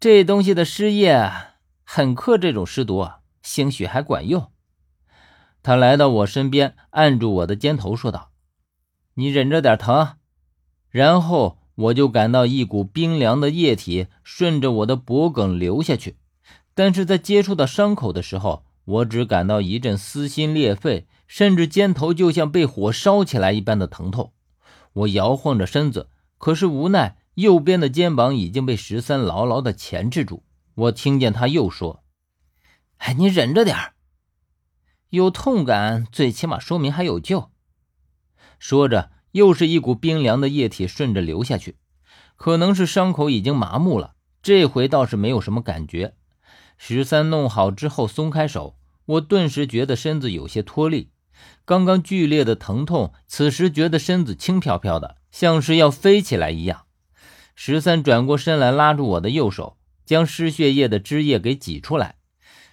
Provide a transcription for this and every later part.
这东西的尸液很克这种尸毒，兴许还管用。他来到我身边，按住我的肩头，说道：“你忍着点疼。”然后我就感到一股冰凉的液体顺着我的脖颈流下去，但是在接触到伤口的时候，我只感到一阵撕心裂肺，甚至肩头就像被火烧起来一般的疼痛。我摇晃着身子，可是无奈右边的肩膀已经被十三牢牢的钳制住。我听见他又说：“哎，你忍着点有痛感，最起码说明还有救。”说着，又是一股冰凉的液体顺着流下去，可能是伤口已经麻木了，这回倒是没有什么感觉。十三弄好之后松开手，我顿时觉得身子有些脱力。刚刚剧烈的疼痛，此时觉得身子轻飘飘的，像是要飞起来一样。十三转过身来，拉住我的右手，将失血液的汁液给挤出来。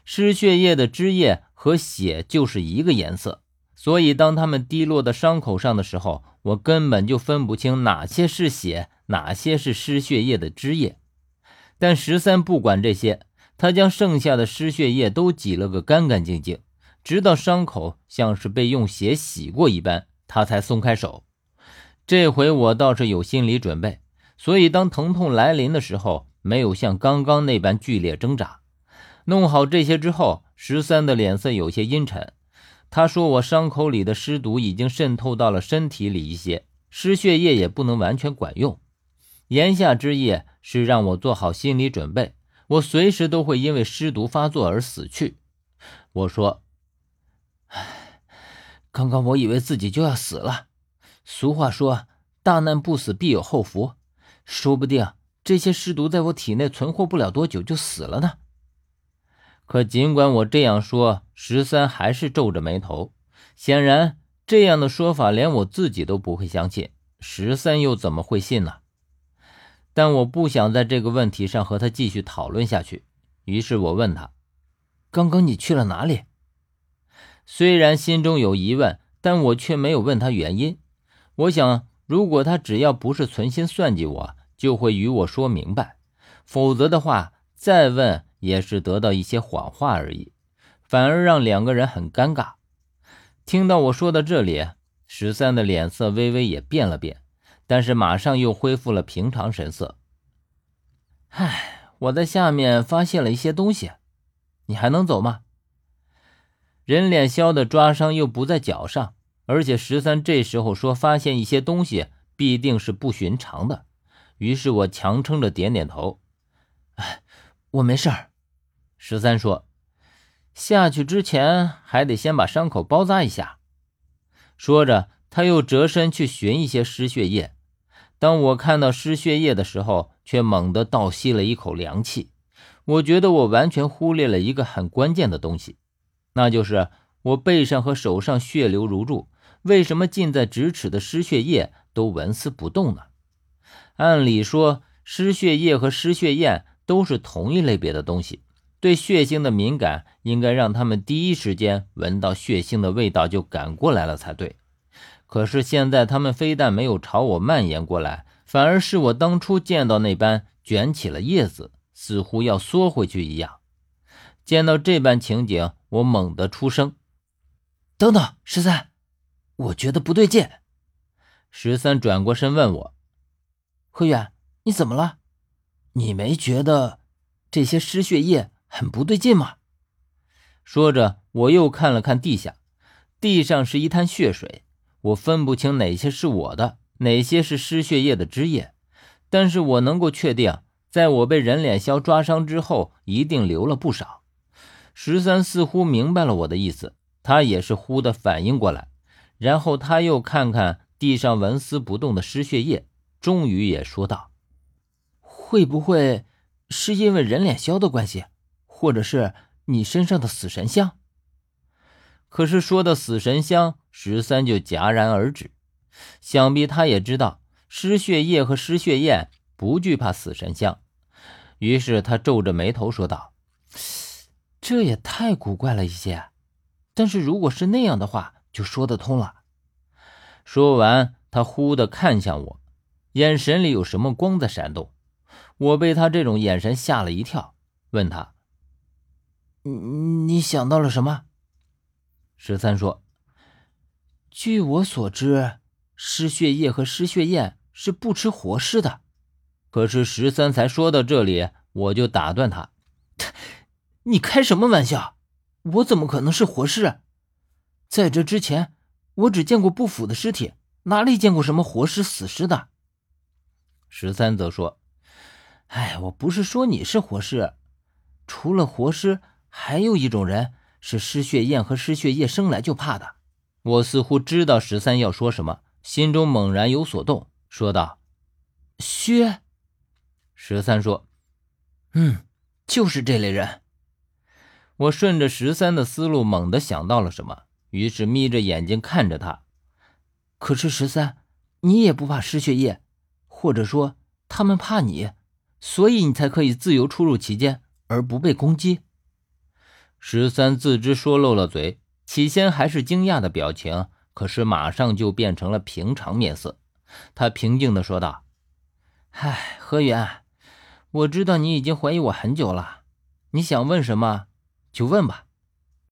失血液的汁液和血就是一个颜色，所以当它们滴落到伤口上的时候，我根本就分不清哪些是血，哪些是失血液的汁液。但十三不管这些，他将剩下的失血液都挤了个干干净净。直到伤口像是被用血洗过一般，他才松开手。这回我倒是有心理准备，所以当疼痛来临的时候，没有像刚刚那般剧烈挣扎。弄好这些之后，十三的脸色有些阴沉。他说：“我伤口里的尸毒已经渗透到了身体里一些，失血液也不能完全管用。言下之意是让我做好心理准备，我随时都会因为尸毒发作而死去。”我说。唉，刚刚我以为自己就要死了。俗话说“大难不死，必有后福”，说不定这些尸毒在我体内存活不了多久就死了呢。可尽管我这样说，十三还是皱着眉头。显然，这样的说法连我自己都不会相信，十三又怎么会信呢？但我不想在这个问题上和他继续讨论下去，于是我问他：“刚刚你去了哪里？”虽然心中有疑问，但我却没有问他原因。我想，如果他只要不是存心算计我，就会与我说明白；否则的话，再问也是得到一些谎话而已，反而让两个人很尴尬。听到我说到这里，十三的脸色微微也变了变，但是马上又恢复了平常神色。唉，我在下面发现了一些东西，你还能走吗？人脸削的抓伤又不在脚上，而且十三这时候说发现一些东西，必定是不寻常的。于是我强撑着点点头：“哎，我没事儿。”十三说：“下去之前还得先把伤口包扎一下。”说着，他又折身去寻一些失血液。当我看到失血液的时候，却猛地倒吸了一口凉气。我觉得我完全忽略了一个很关键的东西。那就是我背上和手上血流如注，为什么近在咫尺的失血液都纹丝不动呢？按理说，失血液和失血燕都是同一类别的东西，对血腥的敏感应该让他们第一时间闻到血腥的味道就赶过来了才对。可是现在他们非但没有朝我蔓延过来，反而是我当初见到那般卷起了叶子，似乎要缩回去一样。见到这般情景，我猛地出声：“等等，十三，我觉得不对劲。”十三转过身问我：“何远，你怎么了？你没觉得这些失血液很不对劲吗？”说着，我又看了看地下，地上是一滩血水，我分不清哪些是我的，哪些是失血液的汁液，但是我能够确定，在我被人脸鸮抓伤之后，一定流了不少。十三似乎明白了我的意思，他也是忽的反应过来，然后他又看看地上纹丝不动的失血液，终于也说道：“会不会是因为人脸鸮的关系，或者是你身上的死神香？”可是说到死神香，十三就戛然而止，想必他也知道失血液和失血燕不惧怕死神香，于是他皱着眉头说道。这也太古怪了一些，但是如果是那样的话，就说得通了。说完，他忽地看向我，眼神里有什么光在闪动。我被他这种眼神吓了一跳，问他：“你你想到了什么？”十三说：“据我所知，失血液和失血燕是不吃活尸的。”可是十三才说到这里，我就打断他：“你开什么玩笑？我怎么可能是活尸？在这之前，我只见过不腐的尸体，哪里见过什么活尸死尸的？”十三则说：“哎，我不是说你是活尸，除了活尸，还有一种人是失血燕和失血液生来就怕的。”我似乎知道十三要说什么，心中猛然有所动，说道：“薛。”十三说：“嗯，就是这类人。”我顺着十三的思路，猛地想到了什么，于是眯着眼睛看着他。可是十三，你也不怕失血液，或者说他们怕你，所以你才可以自由出入其间而不被攻击。十三自知说漏了嘴，起先还是惊讶的表情，可是马上就变成了平常面色。他平静的说道：“唉，何源。”我知道你已经怀疑我很久了，你想问什么就问吧。